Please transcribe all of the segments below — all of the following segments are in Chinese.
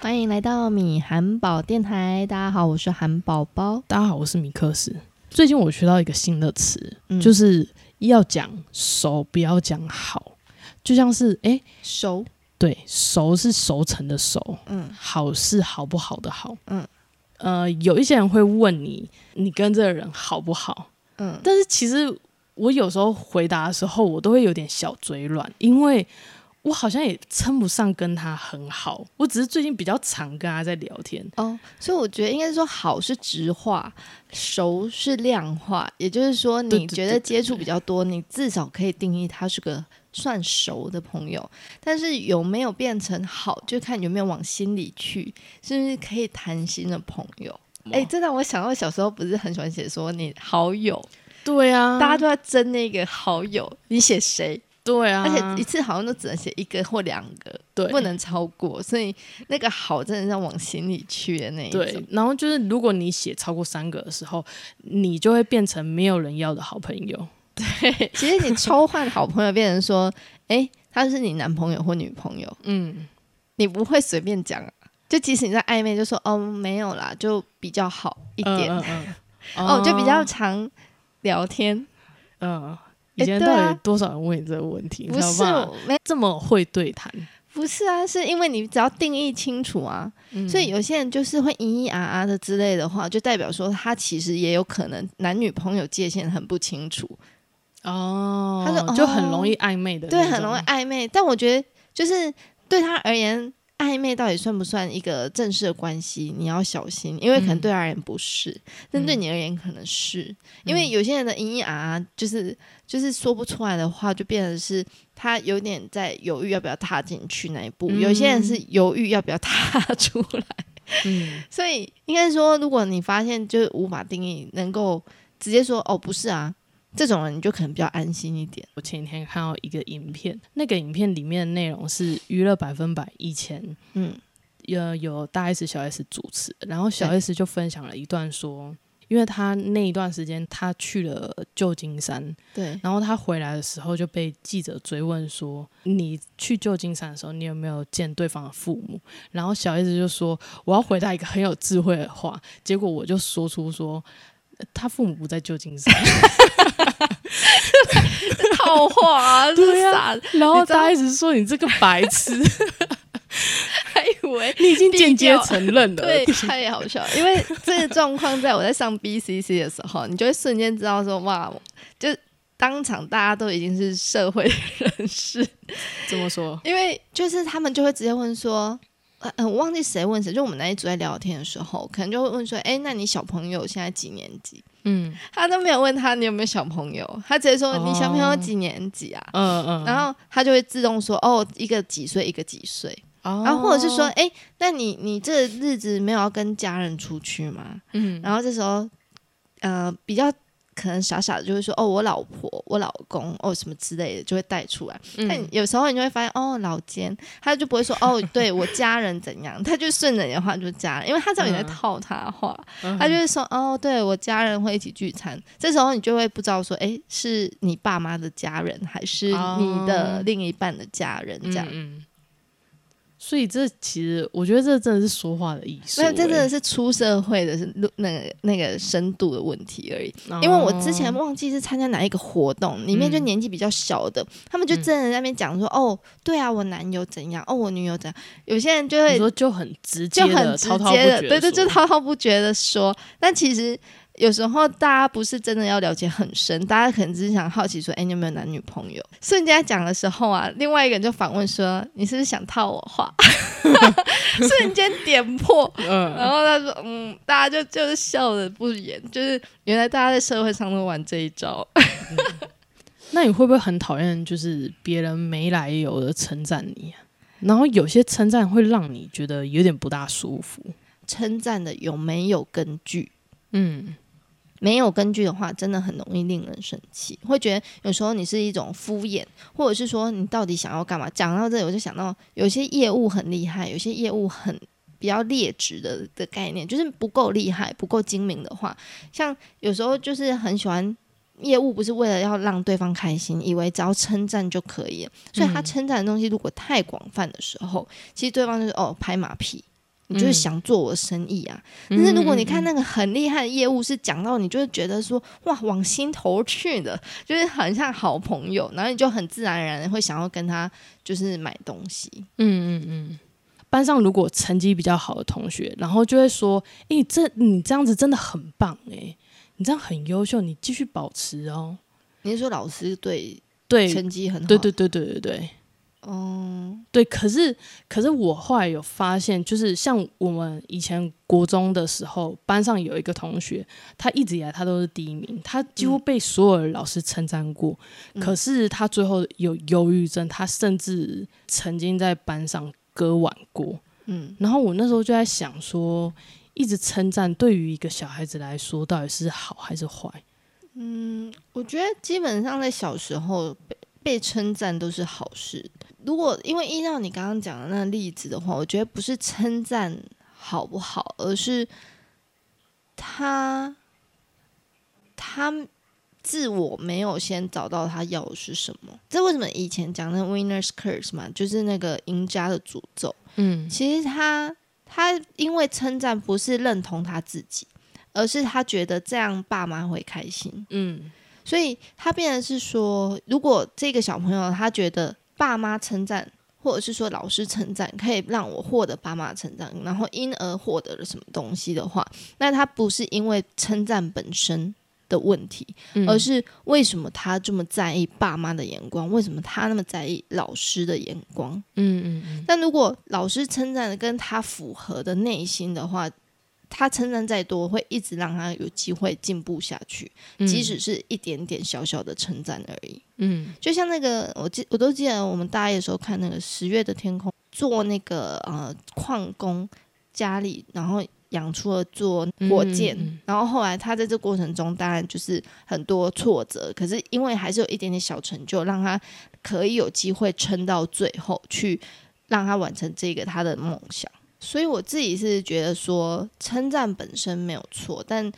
欢迎来到米韩宝电台，大家好，我是韩宝宝。大家好，我是米克斯。最近我学到一个新的词，嗯就是要讲熟，不要讲好。就像是，诶，熟，对，熟是熟成的熟，嗯好是好不好的好。嗯，呃，有一些人会问你，你跟这个人好不好？嗯，但是其实我有时候回答的时候，我都会有点小嘴软，因为我好像也称不上跟他很好，我只是最近比较常跟他在聊天。哦，所以我觉得应该是说好是直话，熟是量化，也就是说，你觉得接触比较多，你至少可以定义他是个算熟的朋友。但是有没有变成好，就看有没有往心里去，是不是可以谈心的朋友。哎、这让我想到小时候不是很喜欢写说你好友，对啊，大家都在争那个好友，你写谁？对啊，而且一次好像都只能写一个或两个，对不能超过，所以那个好真的是要往心里去的那一对种。，然后就是如果你写超过三个的时候，你就会变成没有人要的好朋友。对其实你抽换好朋友变成说，哎、他是你男朋友或女朋友，嗯，你不会随便讲啊。就即使你在暧昧，就说哦没有啦，就比较好一点，嗯嗯嗯 哦就比较常聊天。嗯。以前到底多少人问你这个问题？不是没这么会对谈，不是啊，是因为你只要定义清楚啊，嗯所以有些人就是会咿咿啊啊的之类的话，就代表说他其实也有可能男女朋友界限很不清楚。哦，他说就很哦容易暧昧的那对，很容易暧昧。但我觉得，就是对他而言，暧昧到底算不算一个正式的关系？你要小心，因为可能嗯对他而言不是，但对你而言可能是。因为有些人的咿咿啊啊，就是就是说不出来的话，就变成是他有点在犹豫要不要踏进去那一步。有些人是犹豫要不要踏出来。嗯，所以应该说，如果你发现就是无法定义，能够直接说哦不是啊，这种人你就可能比较安心一点。我前几天看到一个影片，那个影片里面的内容是娱乐百分百以前嗯有有大 S 小 S 主持，然后小 S 就分享了一段说，因为他那一段时间他去了旧金山，对，然后他回来的时候就被记者追问说：“你去旧金山的时候，你有没有见对方的父母？”然后小 S 就说：“我要回答一个很有智慧的话。”结果我就说出说。呃他父母不在旧金山，套话啊，对啊，然后你知道大 S 说：“你这个白痴，还以为你已经间接承认了。”对，太好笑了。因为这个状况，在我在上 BCC 的时候，你就会瞬间知道说，哇，就当场大家都已经是社会人士，怎么说？因为就是他们就会直接问说。呃，呃我忘记谁问谁，就我们那一组在聊天的时候，可能就会问说：“哎，那你小朋友现在几年级嗯？”他都没有问他你有没有小朋友，他直接说：“哦你小朋友几年级啊？”嗯嗯，然后他就会自动说：“哦，一个几岁，一个几岁。”然然后或者是说，哎、那你你这日子没有要跟家人出去吗？嗯，然后这时候，呃，比较可能傻傻的就会说，哦，我老婆、我老公，哦，什么之类的，就会带出来。但嗯有时候你就会发现，哦，老奸，他就不会说，哦，对我家人怎样，他就顺着你的话就是家人，因为他知道你在嗯。套他话，嗯。他就会说，哦，对我家人会一起聚餐。这时候你就会不知道说，哎，是你爸妈的家人，还是你的哦。另一半的家人？这样？所以这其实我觉得这真的是说话的艺术、没有，这真的欸是出社会的是路那个那个深度的问题而已。因为我之前哦忘记是参加哪一个活动，里面就嗯年纪比较小的，他们就真的在那边讲说，哦，对啊，我男友怎样，哦，我女友怎样。有些人就会说就很直接的就很直滔滔接的，对对，就滔滔不绝的说。但其实有时候大家不是真的要了解很深，大家可能只是想好奇说，哎，你有没有男女朋友？瞬间在讲的时候啊，另外一个人就反问说，你是不是想套我话？瞬间点破。然嗯，后他说：“嗯，大家就就是笑的不言，就是原来大家在社会上都玩这一招。那你会不会很讨厌就是别人没来由的称赞你、啊？然后有些称赞会让你觉得有点不大舒服。称赞的有没有根据？嗯，没有根据的话，真的很容易令人生气，会觉得有时候你是一种敷衍，或者是说你到底想要干嘛？讲到这里，我就想到有些业务很厉害，有些业务很比较劣质的的概念，就是不够厉害、不够精明的话，像有时候就是很喜欢业务不是为了要让对方开心，以为只要称赞就可以，所以他称赞的东西如果太广泛的时候，其实对方就是哦拍马屁。你就是想做我的生意啊？但是如果你看那个很厉害的业务，是讲到你就会觉得说哇往心头去的，就是很像好朋友，然后你就很自然而然会想要跟他就是买东西。嗯嗯嗯。班上如果成绩比较好的同学，然后就会说：“诶，这你这样子真的很棒诶，你这样很优秀，你继续保持哦。”你是说老师对对成绩很好？对对对对对对。哦，对，可是可是我后来有发现，就是像我们以前国中的时候，班上有一个同学，他一直以来他都是第一名，他几乎被所有的老师称赞过。可是他最后有忧郁症，他甚至曾经在班上割腕过。嗯，然后我那时候就在想说，一直称赞对于一个小孩子来说，到底是好还是坏？嗯，我觉得基本上在小时候被被称赞都是好事。如果因为依照你刚刚讲的那个例子的话，我觉得不是称赞好不好，而是他他自我没有先找到他要的是什么。这为什么以前讲那 winner's curse 嘛，就是那个赢家的诅咒。嗯，其实他他因为称赞不是认同他自己，而是他觉得这样爸妈会开心。嗯，所以他变的是说，如果这个小朋友他觉得。爸妈称赞，或者是说老师称赞，可以让我获得爸妈称赞，然后因而获得了什么东西的话，那他不是因为称赞本身的问题，而是为什么他这么在意爸妈的眼光？为什么他那么在意老师的眼光？嗯嗯嗯。但如果老师称赞的跟他符合的内心的话，他称赞再多，会一直让他有机会进步下去，即使是一点点小小的称赞而已。嗯，就像那个，我记我都记得，我们大一的时候看那个十月的天空，做那个呃矿工家里，然后养出了做火箭，然后后来他在这过程中，当然就是很多挫折，可是因为还是有一点点小成就，让他可以有机会撑到最后，去让他完成这个他的梦想。所以我自己是觉得说，称赞本身没有错，但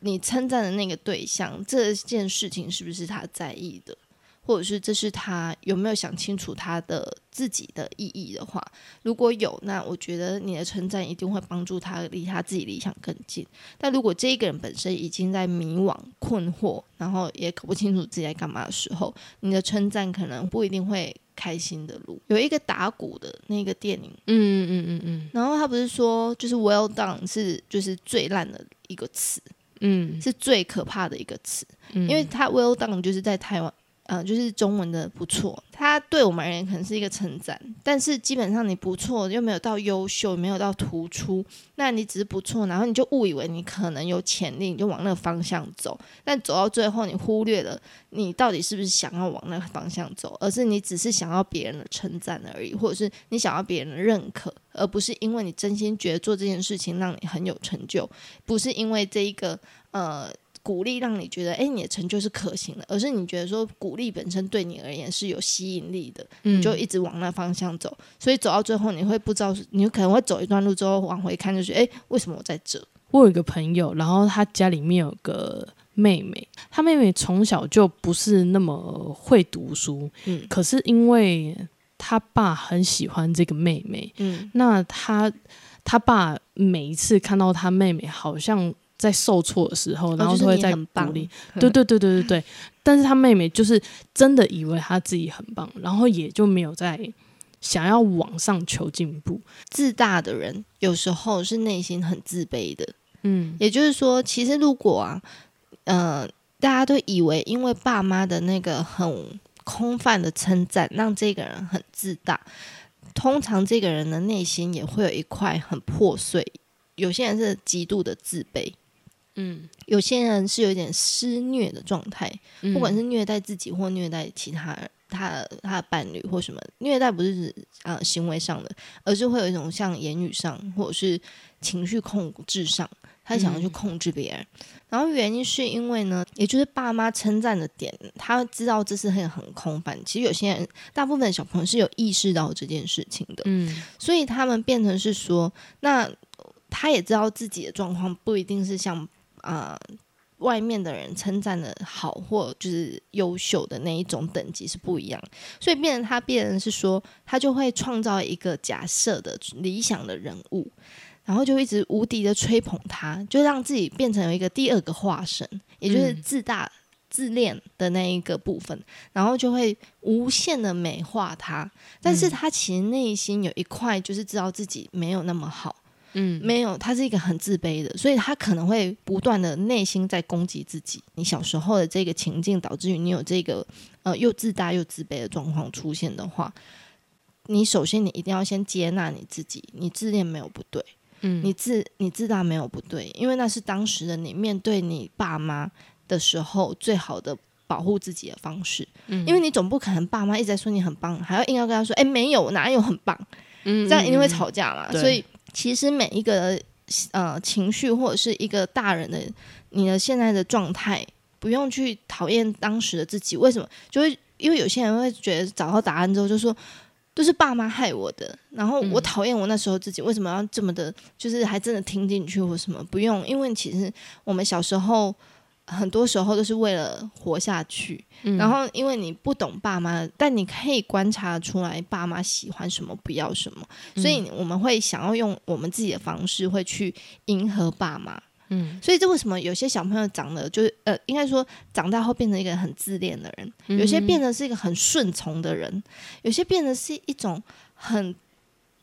你称赞的那个对象，这件事情是不是他在意的，或者是这是他有没有想清楚他的自己的意义的话，如果有，那我觉得你的称赞一定会帮助他离他自己理想更近。但如果这一个人本身已经在迷惘、困惑，然后也搞不清楚自己在干嘛的时候，你的称赞可能不一定会。开心的路有一个打鼓的那个电影，嗯嗯嗯嗯嗯，然后他不是说就是 well done 是就是最烂的一个词，嗯，是最可怕的一个词，嗯因为他 well done 就是在台湾。呃，就是中文的不错，它对我们而言可能是一个称赞，但是基本上你不错又没有到优秀，没有到突出，那你只是不错，然后你就误以为你可能有潜力，你就往那个方向走，但走到最后你忽略了你到底是不是想要往那个方向走，而是你只是想要别人的称赞而已，或者是你想要别人的认可，而不是因为你真心觉得做这件事情让你很有成就，不是因为这一个呃。鼓励让你觉得，哎，你的成就是可行的，而是你觉得说鼓励本身对你而言是有吸引力的，你就一直往那方向走。所以走到最后，你会不知道，你可能会走一段路之后往回看，就是哎，为什么我在这？我有一个朋友，然后他家里面有个妹妹，他妹妹从小就不是那么会读书，嗯，可是因为他爸很喜欢这个妹妹，嗯，那他他爸每一次看到他妹妹好像。在受挫的时候，然后都会在鼓励，对对对对对对。但是他妹妹就是真的以为他自己很棒，然后也就没有在想要往上求进步。自大的人有时候是内心很自卑的，嗯，也就是说，其实如果啊，呃，大家都以为因为爸妈的那个很空泛的称赞，让这个人很自大，通常这个人的内心也会有一块很破碎。有些人是极度的自卑。嗯，有些人是有一点施虐的状态，不管是虐待自己或虐待其他人，他他的伴侣或什么虐待，不是指啊行为上的，而是会有一种像言语上或者是情绪控制上，他想要去控制别人。然后原因是因为呢，也就是爸妈称赞的点，他知道这是很很空泛。其实有些人，大部分小朋友是有意识到这件事情的，嗯，所以他们变成是说，那他也知道自己的状况不一定是像。啊，外面的人称赞的好或就是优秀的那一种等级是不一样，所以变成他变成是说，他就会创造一个假设的理想的人物，然后就一直无敌的吹捧他，就让自己变成有一个第二个化身，也就是自大自恋的那一个部分，然后就会无限的美化他，但是他其实内心有一块就是知道自己没有那么好。嗯，没有，他是一个很自卑的，所以他可能会不断的内心在攻击自己。你小时候的这个情境导致于你有这个呃又自大又自卑的状况出现的话，你首先你一定要先接纳你自己，你自恋没有不对，嗯，你自你自大没有不对，因为那是当时的你面对你爸妈的时候最好的保护自己的方式。嗯，因为你总不可能爸妈一直在说你很棒，还要硬要跟他说，哎，没有，哪有很棒？嗯，这样一定会吵架嘛，对所以。其实每一个呃情绪或者是一个大人的你的现在的状态，不用去讨厌当时的自己。为什么？就会因为有些人会觉得找到答案之后就说都是爸妈害我的，然后我讨厌我那时候自己，为什么要这么的？就是还真的听进去或什么？不用，因为其实我们小时候。很多时候都是为了活下去，嗯。然后因为你不懂爸妈，但你可以观察出来爸妈喜欢什么，不要什么，所以我们会想要用我们自己的方式会去迎合爸妈。嗯，所以这为什么有些小朋友长得就是呃，应该说长大后变成一个很自恋的人，嗯有些变得是一个很顺从的人，有些变得是一种很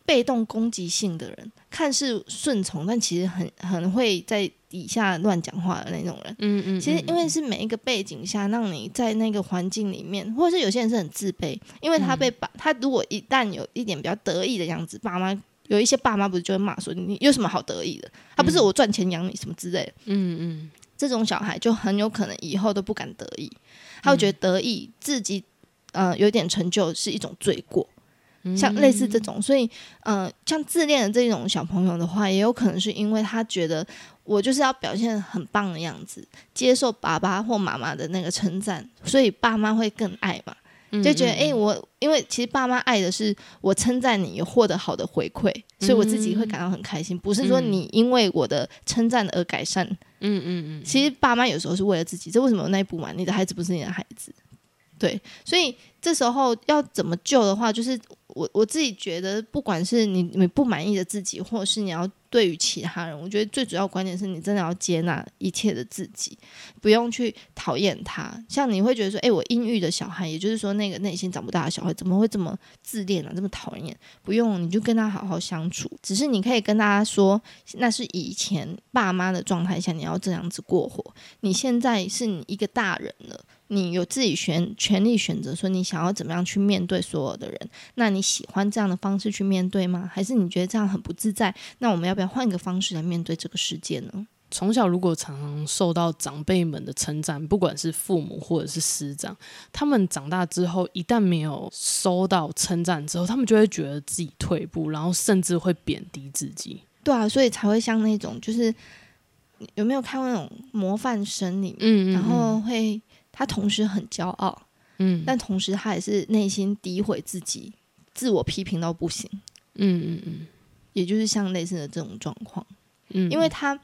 被动攻击性的人，看似顺从，但其实很很会在底下乱讲话的那种人。嗯嗯，其实因为是每一个背景下，让你在那个环境里面，或者是有些人是很自卑，因为他被爸，他如果一旦有一点比较得意的样子，爸妈有一些爸妈不是就会骂说你有什么好得意的？他不是我赚钱养你什么之类的，嗯嗯这种小孩就很有可能以后都不敢得意，他会觉得得意自己呃有点成就是一种罪过。嗯，像类似这种，所以呃，像自恋的这种小朋友的话，也有可能是因为他觉得我就是要表现很棒的样子，接受爸爸或妈妈的那个称赞，所以爸妈会更爱嘛，嗯就觉得诶，我因为其实爸妈爱的是我称赞你有获得好的回馈，所以我自己会感到很开心，不是说你因为我的称赞而改善。嗯嗯嗯，其实爸妈有时候是为了自己，这为什么有那一步嘛？你的孩子不是你的孩子，对，所以这时候要怎么救的话，就是我我自己觉得，不管是你你不满意的自己，或者是你要对于其他人，我觉得最主要观点是你真的要接纳一切的自己，不用去讨厌他。像你会觉得说，诶，我阴郁的小孩，也就是说那个内心长不大的小孩，怎么会这么自恋啊，这么讨厌？不用，你就跟他好好相处。只是你可以跟大家说，那是以前爸妈的状态下，你要这样子过活。你现在是你一个大人了。你有自己选权利选择，说你想要怎么样去面对所有的人？那你喜欢这样的方式去面对吗？还是你觉得这样很不自在？那我们要不要换一个方式来面对这个世界呢？从小如果常常受到长辈们的称赞，不管是父母或者是师长，他们长大之后一旦没有收到称赞之后，他们就会觉得自己退步，然后甚至会贬低自己。对啊，所以才会像那种，就是有没有看过那种模范生里面，嗯然后会他同时很骄傲，嗯但同时他也是内心诋毁自己，自我批评到不行，嗯嗯嗯也就是像类似的这种状况。嗯，因为他，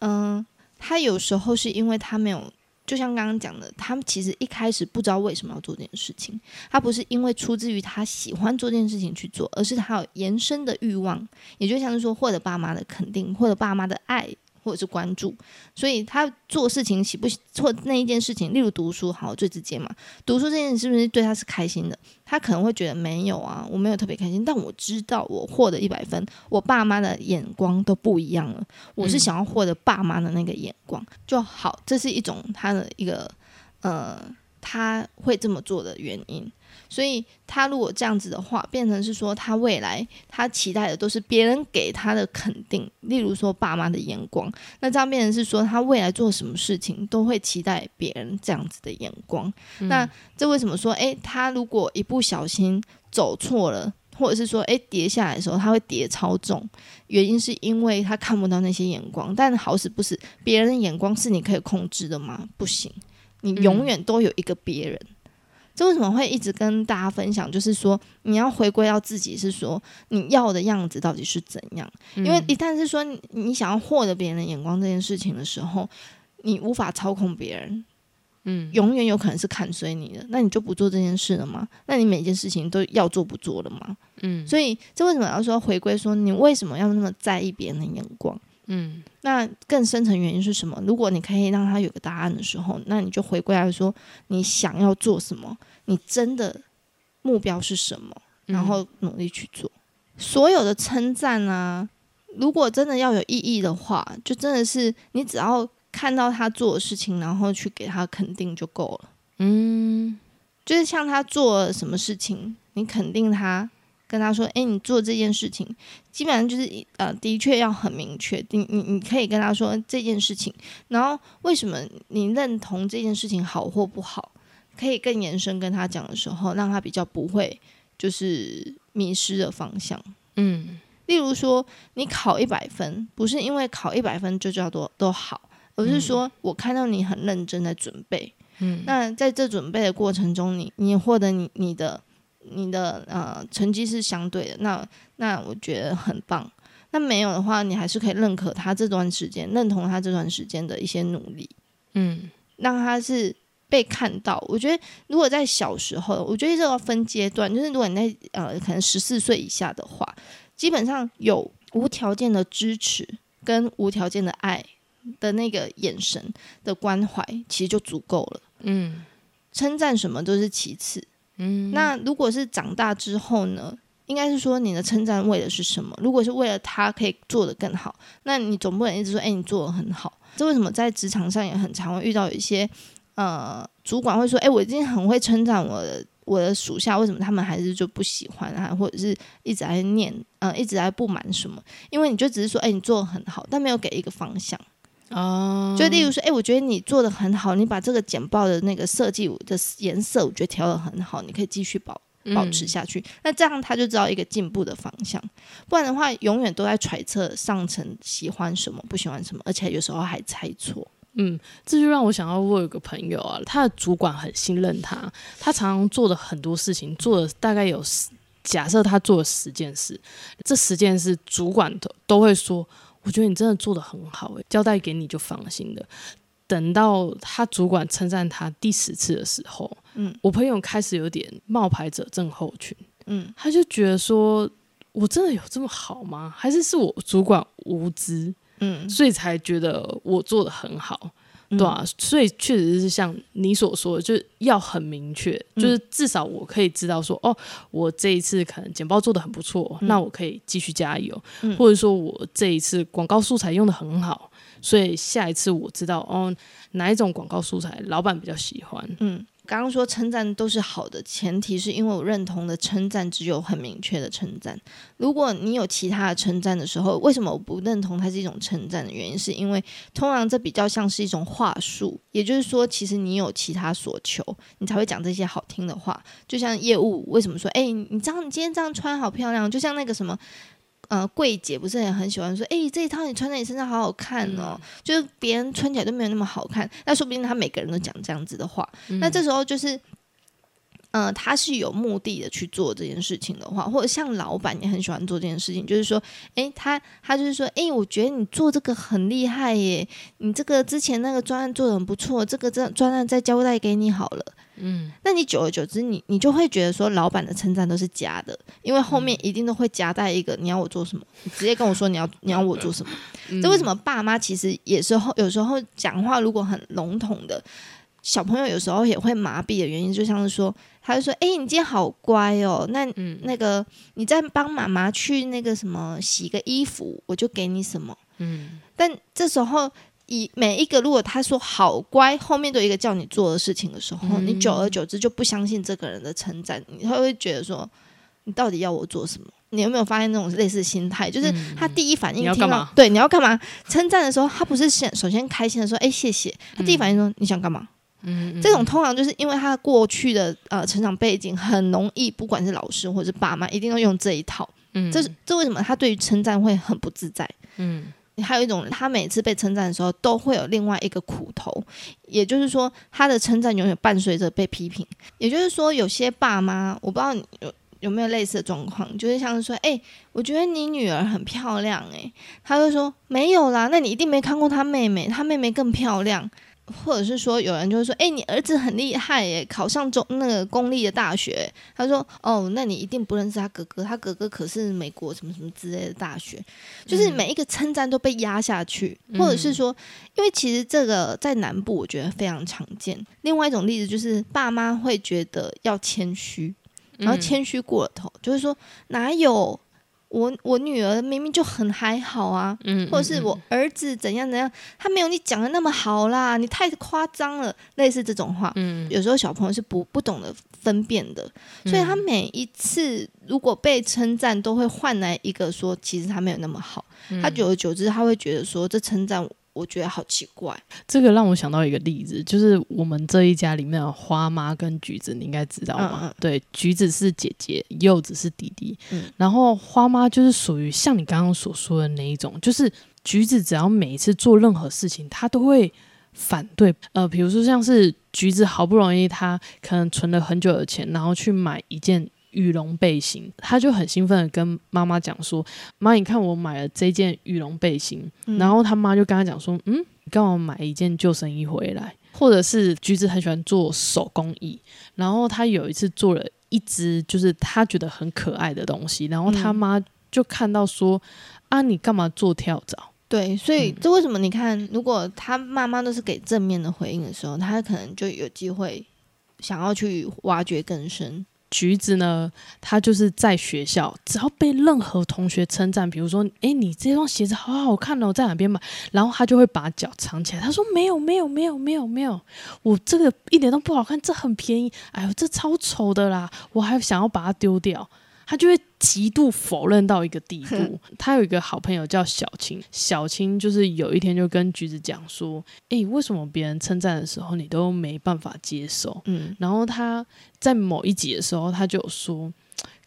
嗯、他有时候是因为他没有，就像刚刚讲的，他其实一开始不知道为什么要做这件事情，他不是因为出自于他喜欢做这件事情去做，而是他有延伸的欲望，也就像是说获得爸妈的肯定，获得爸妈的爱。或者是关注，所以他做事情喜不做那一件事情，例如读书，好最直接嘛。读书这件事是不是对他是开心的？他可能会觉得没有啊，我没有特别开心，但我知道我获得一百分，我爸妈的眼光都不一样了。我是想要获得爸妈的那个眼光就好，这是一种他的一个呃，他会这么做的原因。所以他如果这样子的话，变成是说他未来他期待的都是别人给他的肯定，例如说爸妈的眼光，那这样变成是说他未来做什么事情都会期待别人这样子的眼光。那这为什么说，诶，他如果一不小心走错了？或者是说，诶，跌下来的时候他会跌超重，原因是因为他看不到那些眼光。但好死不死，别人的眼光是你可以控制的吗？不行，你永远都有一个别人。这为什么会一直跟大家分享？就是说，你要回归到自己，是说你要的样子到底是怎样？因为一旦是说你你想要获得别人的眼光这件事情的时候，你无法操控别人，嗯，永远有可能是看衰你的，那你就不做这件事了吗？那你每件事情都要做不做了吗？嗯所以这为什么要说回归说你为什么要那么在意别人的眼光？嗯那更深层原因是什么？如果你可以让他有个答案的时候，那你就回归来说你想要做什么，你真的目标是什么，然后努力去做。所有的称赞啊，如果真的要有意义的话，就真的是你只要看到他做的事情，然后去给他肯定就够了。嗯就是像他做了什么事情，你肯定他，跟他说：“诶，你做这件事情，基本上就是呃，的确要很明确。你你你可以跟他说这件事情，然后为什么你认同这件事情好或不好，可以更延伸跟他讲的时候，让他比较不会就是迷失的方向。嗯例如说，你考一百分，不是因为考一百分就叫做都好，而是说我看到你很认真的准备。嗯那在这准备的过程中，你你获得你你的你的呃成绩是相对的，那那我觉得很棒。那没有的话，你还是可以认可他这段时间，认同他这段时间的一些努力，嗯让他是被看到。我觉得如果在小时候，我觉得这个分阶段，就是如果你在呃可能十四岁以下的话，基本上有无条件的支持跟无条件的爱的那个眼神的关怀，其实就足够了。嗯称赞什么都是其次。嗯，那如果是长大之后呢？应该是说你的称赞为的是什么？如果是为了他可以做得更好，那你总不能一直说，哎、你做得很好。这为什么在职场上也很常会遇到一些呃主管会说，哎、我已经很会称赞我的我的属下，为什么他们还是就不喜欢啊，或者是一直在念，呃，一直在不满什么？因为你就只是说，哎、你做得很好，但没有给一个方向。啊，就例如说，哎、我觉得你做的很好，你把这个简报的那个设计的颜色，我觉得调的很好，你可以继续保保持下去。那这样他就知道一个进步的方向，不然的话，永远都在揣测上层喜欢什么，不喜欢什么，而且有时候还猜错。嗯，这就让我想到我有个朋友啊，他的主管很信任他，他常常做的很多事情，做了大概有十，假设他做了十件事，这十件事主管都都会说，我觉得你真的做的很好、欸，交代给你就放心了。等到他主管称赞他第十次的时候，嗯我朋友开始有点冒牌者症候群，嗯他就觉得说，我真的有这么好吗？还是是我主管无知？嗯，所以才觉得我做的很好，嗯对啊，所以确实是像你所说的，就是要很明确，嗯就是至少我可以知道说，哦，我这一次可能简报做的很不错，嗯。那我可以继续加油，嗯。或者说我这一次广告素材用的很好，所以下一次我知道哦哪一种广告素材老板比较喜欢，嗯，刚刚说称赞都是好的，前提是因为我认同的称赞只有很明确的称赞。如果你有其他的称赞的时候，为什么我不认同它是一种称赞的原因，是因为通常这比较像是一种话术，也就是说，其实你有其他所求，你才会讲这些好听的话。就像业务为什么说，哎、你这样你今天这样穿好漂亮，就像那个什么。呃，柜姐不是也很喜欢说，哎、这一套你穿在你身上好好看哦，就是别人穿起来都没有那么好看，那说不定他每个人都讲这样子的话，那这时候就是，呃，他是有目的的去做这件事情的话，或者像老板也很喜欢做这件事情，就是说，诶，他他就是说，诶，我觉得你做这个很厉害耶，你这个之前那个专案做的很不错，这个专专案再交代给你好了。嗯，那你久而久之，你你就会觉得说，老板的称赞都是假的，因为后面一定都会夹带一个你要我做什么，你直接跟我说你要 你要我做什么。这为什么爸妈其实也是后有时候讲话如果很笼统的，小朋友有时候也会麻痹的原因，就像是说，他就说：“哎、你今天好乖哦，那、那个你再帮妈妈去那个什么洗个衣服，我就给你什么。”嗯，但这时候。以每一个如果他说好乖，后面都有一个叫你做的事情的时候，嗯你久而久之就不相信这个人的称赞，你会觉得说，你到底要我做什么？你有没有发现那种类似心态？就是他第一反应听到、对你要干嘛称赞的时候，他不是先首先开心的说，哎、谢谢，他第一反应说、你想干嘛？嗯，这种通常就是因为他过去的呃成长背景很容易，不管是老师或者是爸妈，一定要用这一套。嗯这是这为什么他对于称赞会很不自在？嗯还有一种，他每次被称赞的时候，都会有另外一个苦头，也就是说，他的称赞永远伴随着被批评。也就是说，有些爸妈，我不知道你有有没有类似的状况？就是像是说，哎、我觉得你女儿很漂亮、哎，他就说没有啦，那你一定没看过她妹妹，她妹妹更漂亮。或者是说，有人就会说，哎、你儿子很厉害耶，考上中那个公立的大学。他说，哦，那你一定不认识他哥哥，他哥哥可是美国什么什么之类的大学。就是每一个称赞都被压下去，或者是说，因为其实这个在南部我觉得非常常见。另外一种例子就是，爸妈会觉得要谦虚，然后谦虚过了头，就是说哪有我我女儿明明就很还好啊，嗯，或者是我儿子怎样怎样，他没有你讲的那么好啦，你太夸张了，类似这种话。嗯，有时候小朋友是不不懂得分辨的，嗯，所以他每一次如果被称赞，都会换来一个说，其实他没有那么好。嗯他久而久之，他会觉得说，这称赞我觉得好奇怪。这个让我想到一个例子，就是我们这一家里面的花妈跟橘子，你应该知道吗？嗯嗯对，橘子是姐姐，柚子是弟弟，嗯然后花妈就是属于像你刚刚所说的那一种，就是橘子只要每一次做任何事情，她都会反对。呃，比如说像是橘子好不容易她可能存了很久的钱，然后去买一件。羽绒背心，他就很兴奋的跟妈妈讲说：“妈，你看我买了这件羽绒背心。嗯然后他妈就跟他讲说：“嗯，你干嘛买一件救生衣回来？”或者是橘子很喜欢做手工艺，然后他有一次做了一只就是他觉得很可爱的东西，然后他嗯妈就看到说：“啊，你干嘛做跳蚤？”对，所以嗯这为什么你看，如果他妈妈都是给正面的回应的时候，他可能就有机会想要去挖掘更深。橘子呢，他就是在学校，只要被任何同学称赞，比如说，诶，你这双鞋子好好看哦，在哪边买？然后他就会把脚藏起来，他说没有，没有，没有，没有，没有，我这个一点都不好看，这很便宜，哎呦，这超丑的啦，我还想要把它丢掉。他就会极度否认到一个地步。他有一个好朋友叫小青，小青就是有一天就跟橘子讲说：“诶，为什么别人称赞的时候你都没办法接受？”嗯然后他在某一集的时候，他就有说，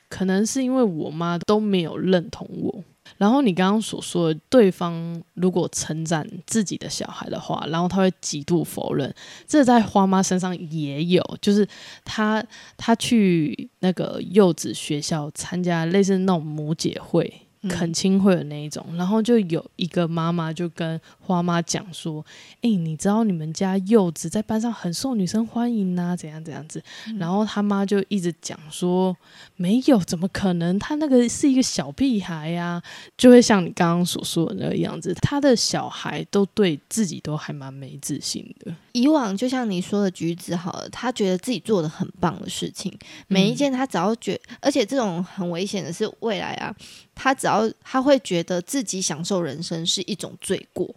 可能是因为我妈都没有认同我。然后你刚刚所说，对方如果称赞自己的小孩的话，然后他会极度否认，这在花妈身上也有，就是她她去那个幼稚学校参加类似那种母姐会。嗯恳亲会的那一种，然后就有一个妈妈就跟花妈讲说：“哎、你知道你们家柚子在班上很受女生欢迎啊，怎样怎样子。然后他妈就一直讲说：“没有，怎么可能？他那个是一个小屁孩呀、就会像你刚刚所说的那个样子，他的小孩都对自己都还蛮没自信的。以往就像你说的橘子好了，他觉得自己做的很棒的事情，每一件他只要觉，而且这种很危险的是未来啊，他只要他会觉得自己享受人生是一种罪过，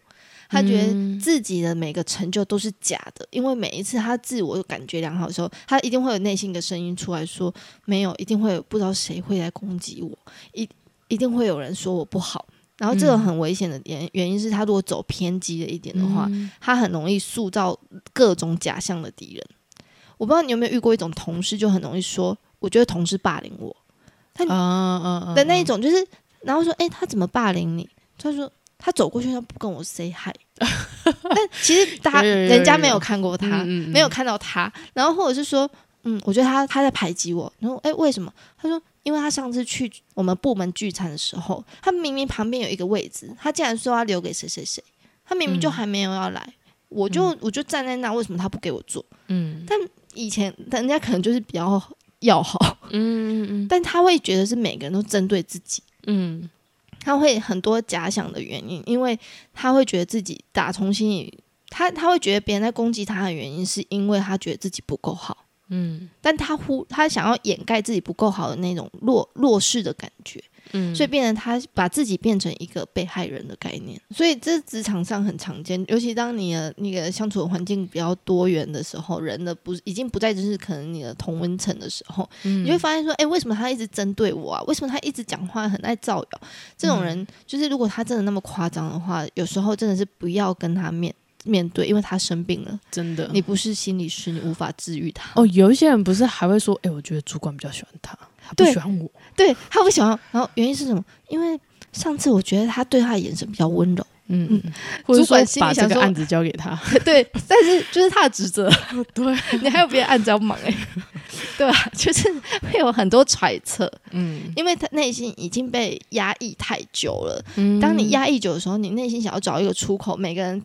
他觉得嗯自己的每个成就都是假的，因为每一次他自我感觉良好的时候，他一定会有内心的声音出来说，没有，一定会有不知道谁会来攻击我，一一定会有人说我不好。然后这个嗯很危险的原原因是他如果走偏激了一点的话，嗯他很容易塑造各种假象的敌人。我不知道你有没有遇过一种同事，就很容易说，我觉得同事霸凌我啊啊啊的那一种，就是然后说，哎、他怎么霸凌你？他说他走过去，他不跟我 say hi，但其实他人家没有看过他，嗯嗯嗯没有看到他，然后或者是说，嗯，我觉得他他在排挤我，然后哎、为什么？他说。因为他上次去我们部门聚餐的时候，他明明旁边有一个位置，他竟然说要留给谁谁谁，他明明就嗯还没有要来，我就我就站在那，为什么他不给我坐？嗯但以前人家可能就是比较要好，嗯嗯 但他会觉得是每个人都针对自己，嗯。他会很多假想的原因，因为他会觉得自己打从心里，他他会觉得别人在攻击他的原因，是因为他觉得自己不够好，嗯。但他忽他想要掩盖自己不够好的那种弱弱势的感觉，嗯，所以变成他把自己变成一个被害人的概念，所以这职场上很常见，尤其当你的那个相处的环境比较多元的时候，人的不已经不再只是可能你的同温层的时候，你你会发现说，哎、为什么他一直针对我啊？为什么他一直讲话很爱造谣？这种人，就是如果他真的那么夸张的话，有时候真的是不要跟他面面对，因为他生病了，真的你不是心理师，你无法治愈他。哦，有一些人不是还会说，哎、我觉得主管比较喜欢他，他不对喜欢我。对他不喜欢，然后原因是什么？因为上次我觉得他对他的眼神比较温柔，嗯，或者主管说把这心里想说个案子交给他。对，但是就是他的职责，对，你还有别的案子要忙哎、对吧？就是会有很多揣测，嗯因为他内心已经被压抑太久了。嗯当你压抑久的时候，你内心想要找一个出口，每个人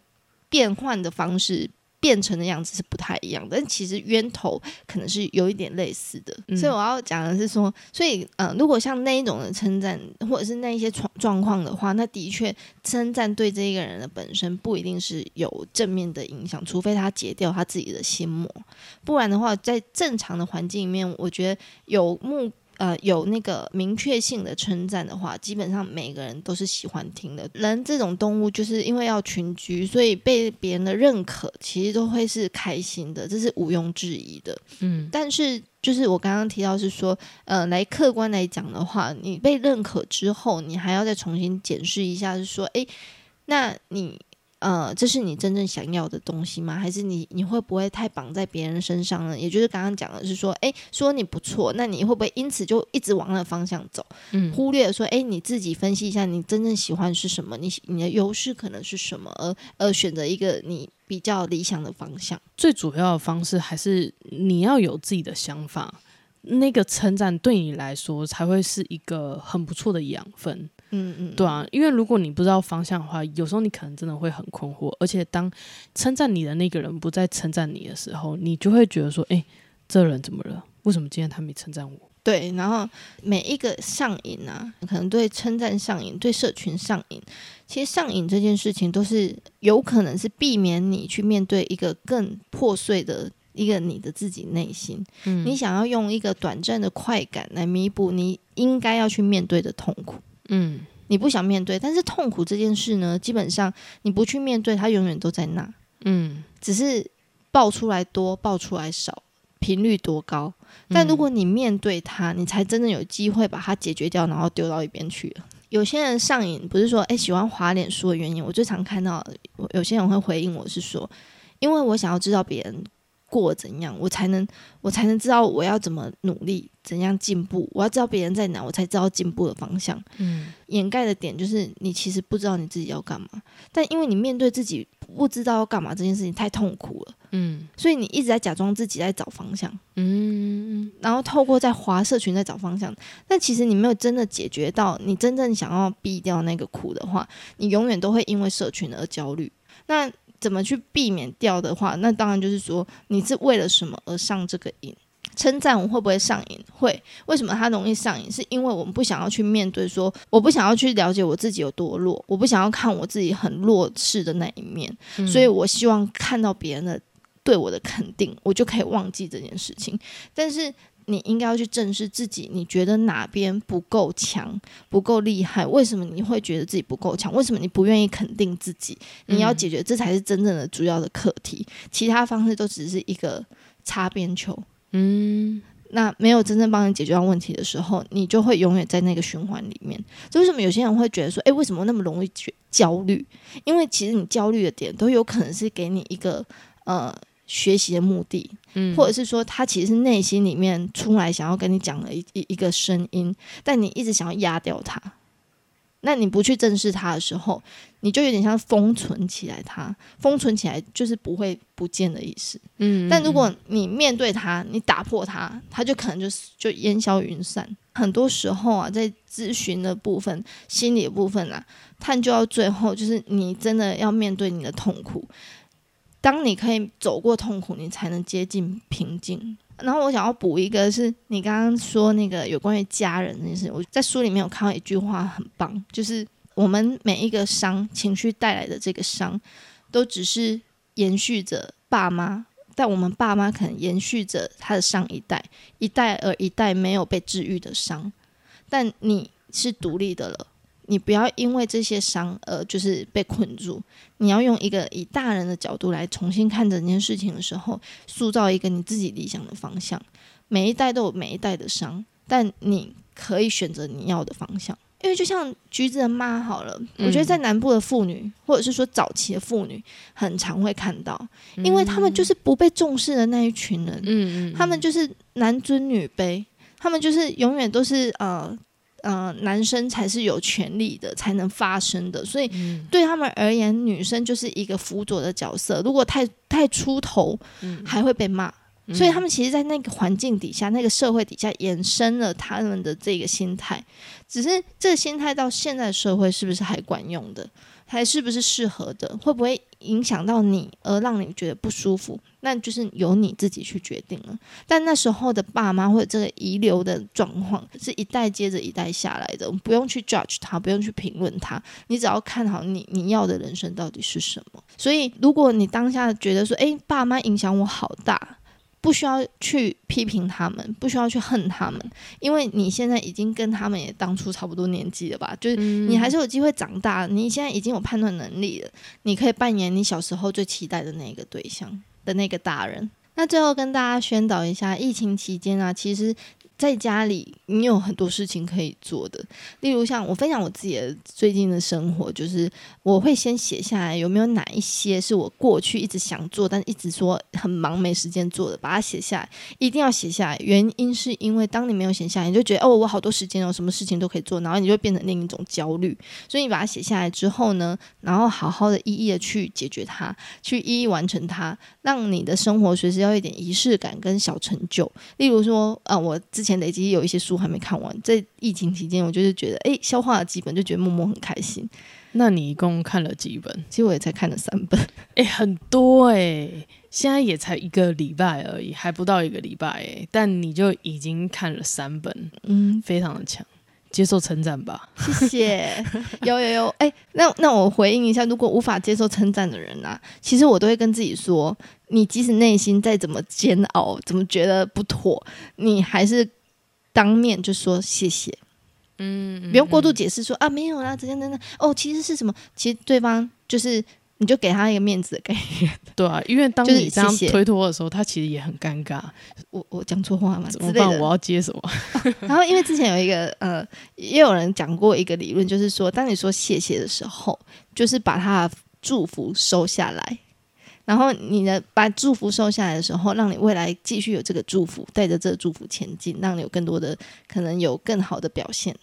变换的方式。变成的样子是不太一样的，但其实源头可能是有一点类似的，嗯所以我要讲的是说，所以嗯、呃如果像那一种的称赞，或者是那一些状状况的话，那的确称赞对这一个人的本身不一定是有正面的影响，除非他解掉他自己的心魔，不然的话，在正常的环境里面，我觉得有目呃有那个明确性的称赞的话，基本上每个人都是喜欢听的。人这种动物就是因为要群居，所以被别人的认可，其实都会是开心的，这是毋庸置疑的。嗯但是就是我刚刚提到是说，呃，来客观来讲的话，你被认可之后，你还要再重新检视一下，是说，诶，那你呃，这是你真正想要的东西吗？还是你你会不会太绑在别人身上呢？也就是刚刚讲的是说，诶，说你不错，那你会不会因此就一直往那个方向走，嗯忽略了说，诶，你自己分析一下，你真正喜欢是什么？你你的优势可能是什么？而而选择一个你比较理想的方向。最主要的方式还是你要有自己的想法，那个称赞对你来说才会是一个很不错的养分。嗯嗯，对啊，因为如果你不知道方向的话，有时候你可能真的会很困惑。而且当称赞你的那个人不再称赞你的时候，你就会觉得说：“哎、这人怎么了？为什么今天他没称赞我对，然后每一个上瘾啊，可能对称赞上瘾，对社群上瘾。其实上瘾这件事情，都是有可能是避免你去面对一个更破碎的一个你的自己内心。嗯你想要用一个短暂的快感来弥补你应该要去面对的痛苦。？”嗯你不想面对，但是痛苦这件事呢，基本上你不去面对，它永远都在那。嗯，只是爆出来多，爆出来少，频率多高。但如果你面对它，你才真正有机会把它解决掉，然后丢到一边去了。有些人上瘾，不是说诶喜欢滑脸书的原因，我最常看到有有些人会回应我是说，因为我想要知道别人过怎样，我才能我才能知道我要怎么努力，怎样进步。我要知道别人在哪，我才知道进步的方向。嗯掩盖的点就是你其实不知道你自己要干嘛，但因为你面对自己不知道要干嘛这件事情太痛苦了。嗯所以你一直在假装自己在找方向，嗯然后透过在划社群在找方向，但其实你没有真的解决到你真正想要避掉那个苦的话，你永远都会因为社群而焦虑。那怎么去避免掉的话，那当然就是说你是为了什么而上这个瘾。称赞我会不会上瘾？会。为什么它容易上瘾？是因为我们不想要去面对说，我不想要去了解我自己有多弱，我不想要看我自己很弱势的那一面。嗯所以我希望看到别人的对我的肯定，我就可以忘记这件事情。但是你应该要去正视自己，你觉得哪边不够强、不够厉害？为什么你会觉得自己不够强？为什么你不愿意肯定自己？你要解决，这才是真正的主要的课题。其他方式都只是一个擦边球。嗯那没有真正帮你解决到问题的时候，你就会永远在那个循环里面。这为什么有些人会觉得说，诶，为什么那么容易觉焦虑？因为其实你焦虑的点都有可能是给你一个呃学习的目的，嗯或者是说他其实是内心里面出来想要跟你讲的一一一个声音，但你一直想要压掉它。那你不去正视他的时候，你就有点像封存起来它，封存起来就是不会不见的意思。嗯但如果你面对它，你打破它，它就可能就是就烟消云散。很多时候啊，在咨询的部分、心理的部分啊，探究到最后，就是你真的要面对你的痛苦。当你可以走过痛苦，你才能接近平静。然后我想要补一个，是你刚刚说那个有关于家人这件事，我在书里面有看到一句话很棒，就是我们每一个伤情绪带来的这个伤，都只是延续着爸妈但我们爸妈可能延续着他的上一代，一代而一代没有被治愈的伤，但你是独立的了，你不要因为这些伤而就是被困住，你要用一个以大人的角度来重新看整件事情的时候，塑造一个你自己理想的方向。每一代都有每一代的伤，但你可以选择你要的方向。因为就像橘子的妈好了，我觉得在南部的妇女，或者是说早期的妇女，很常会看到，因为他们就是不被重视的那一群人，他们就是男尊女卑，他们就是永远都是呃呃，男生才是有权利的，才能发生的。所以对他们而言，女生就是一个辅佐的角色。如果太太出头，还会被骂。所以他们其实，在那个环境底下，那个社会底下，衍生了他们的这个心态。只是这个心态到现在社会是不是还管用的？还是不是适合的？会不会影响到你而让你觉得不舒服？那就是由你自己去决定了。但那时候的爸妈或者这个遗留的状况，是一代接着一代下来的，我们不用去 judge 他，不用去评论他，你只要看好你你要的人生到底是什么。所以，如果你当下觉得说，诶，爸妈影响我好大。不需要去批评他们，不需要去恨他们，因为你现在已经跟他们也当初差不多年纪了吧？就是你还是有机会长大，你现在已经有判断能力了，你可以扮演你小时候最期待的那个对象的那个大人。那最后跟大家宣导一下，疫情期间啊，其实。在家里，你有很多事情可以做的。例如，像我分享我自己的最近的生活，就是我会先写下来，有没有哪一些是我过去一直想做，但一直说很忙没时间做的，把它写下来，一定要写下来。原因是因为当你没有写下来，你就觉得哦，我好多时间哦，什么事情都可以做，然后你就变成另一种焦虑。所以你把它写下来之后呢，然后好好的一一的去解决它，去一一完成它，让你的生活随时要一点仪式感跟小成就。例如说，呃，我之前累积有一些书还没看完，在疫情期间，我就是觉得，哎，消化了几本，就觉得默默很开心。那你一共看了几本？其实我也才看了三本，哎，很多哎，现在也才一个礼拜而已，还不到一个礼拜哎，但你就已经看了三本，嗯，非常的强。接受称赞吧，谢谢。有有有，哎，那那我回应一下，如果无法接受称赞的人啊，其实我都会跟自己说，你即使内心再怎么煎熬，怎么觉得不妥，你还是当面就说谢谢。嗯，不用过度解释说啊，没有啦，怎样怎样。哦，其实是什么？其实对方就是。你就给他一个面子的概念，对啊，因为当你这样推脱的时候，他其实也很尴尬。我我讲错话嘛？怎么办？我要接什么？然后因为之前有一个呃，也有人讲过一个理论，就是说，当你说谢谢的时候，就是把他的祝福收下来，然后你的把祝福收下来的时候，让你未来继续有这个祝福，带着这个祝福前进，让你有更多的可能有更好的表现，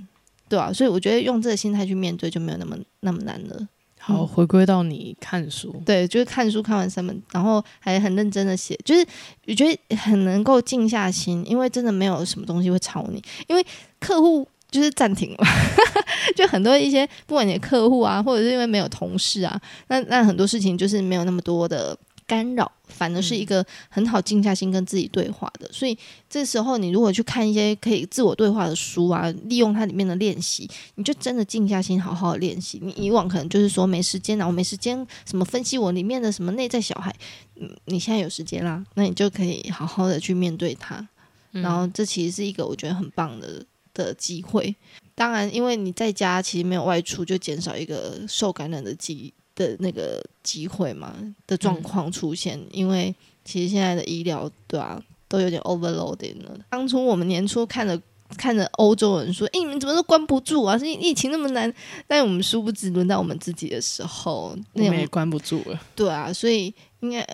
对啊，所以我觉得用这个心态去面对，就没有那么那么难了。好，回归到你看书，对，就是看书看完三本，然后还很认真的写，就是我觉得很能够静下心，因为真的没有什么东西会吵你，因为客户就是暂停了，就很多一些不管你的客户啊，或者是因为没有同事啊，那那很多事情就是没有那么多的。干扰反而是一个很好静下心跟自己对话的，所以这时候你如果去看一些可以自我对话的书啊，利用它里面的练习，你就真的静下心好好练习。你以往可能就是说没时间啊，我没时间什么分析我里面的什么内在小孩，嗯，你现在有时间啦，那你就可以好好的去面对它。然后这其实是一个我觉得很棒的的机会。当然，因为你在家其实没有外出，就减少一个受感染的机。的那个机会嘛的状况出现，因为其实现在的医疗对啊都有点 overloading 了。当初我们年初看着看着欧洲人说：“哎，你们怎么都关不住啊？是疫情那么难。”但我们殊不知，轮到我们自己的时候，那也关不住了。对啊，所以应该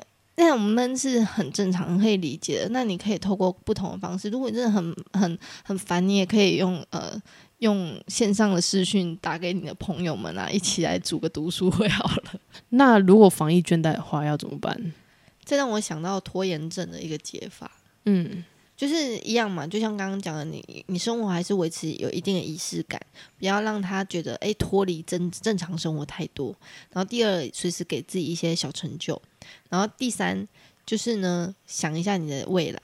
那我们是很正常、可以理解的。那你可以透过不同的方式，如果你真的很很很烦，你也可以用呃。用线上的视讯打给你的朋友们啊，一起来组个读书会好了。那如果防疫倦怠的话，要怎么办？这让我想到拖延症的一个解法。嗯，就是一样嘛，就像刚刚讲的，你你生活还是维持有一定的仪式感，不要让他觉得哎脱离正正常生活太多。然后第二，随时给自己一些小成就。然后第三，就是呢，想一下你的未来。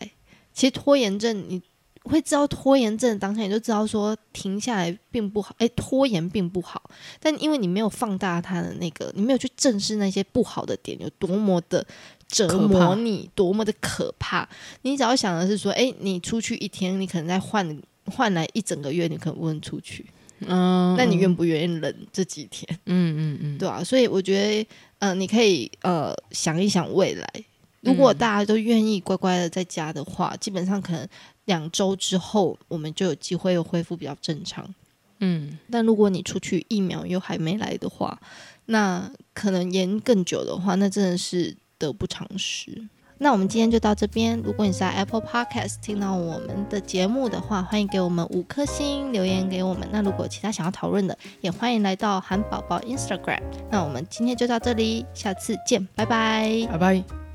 其实拖延症你。会知道拖延症当下，你就知道说停下来并不好，哎，拖延并不好。但因为你没有放大它的那个，你没有去正视那些不好的点有多么的折磨你，多么的可怕。你只要想的是说，哎，你出去一天，你可能再换换来一整个月，你可能不能出去。嗯，那你愿不愿意忍这几天？嗯嗯嗯，对啊。所以我觉得，嗯，你可以呃想一想未来，如果大家都愿意乖乖的在家的话，基本上可能。两周之后，我们就有机会又恢复比较正常。嗯，但如果你出去疫苗又还没来的话，那可能延更久的话，那真的是得不偿失。那我们今天就到这边。如果你在 Apple Podcast 听到我们的节目的话，欢迎给我们五颗星留言给我们。那如果其他想要讨论的，也欢迎来到韩宝宝 Instagram。那我们今天就到这里，下次见，拜拜。拜拜。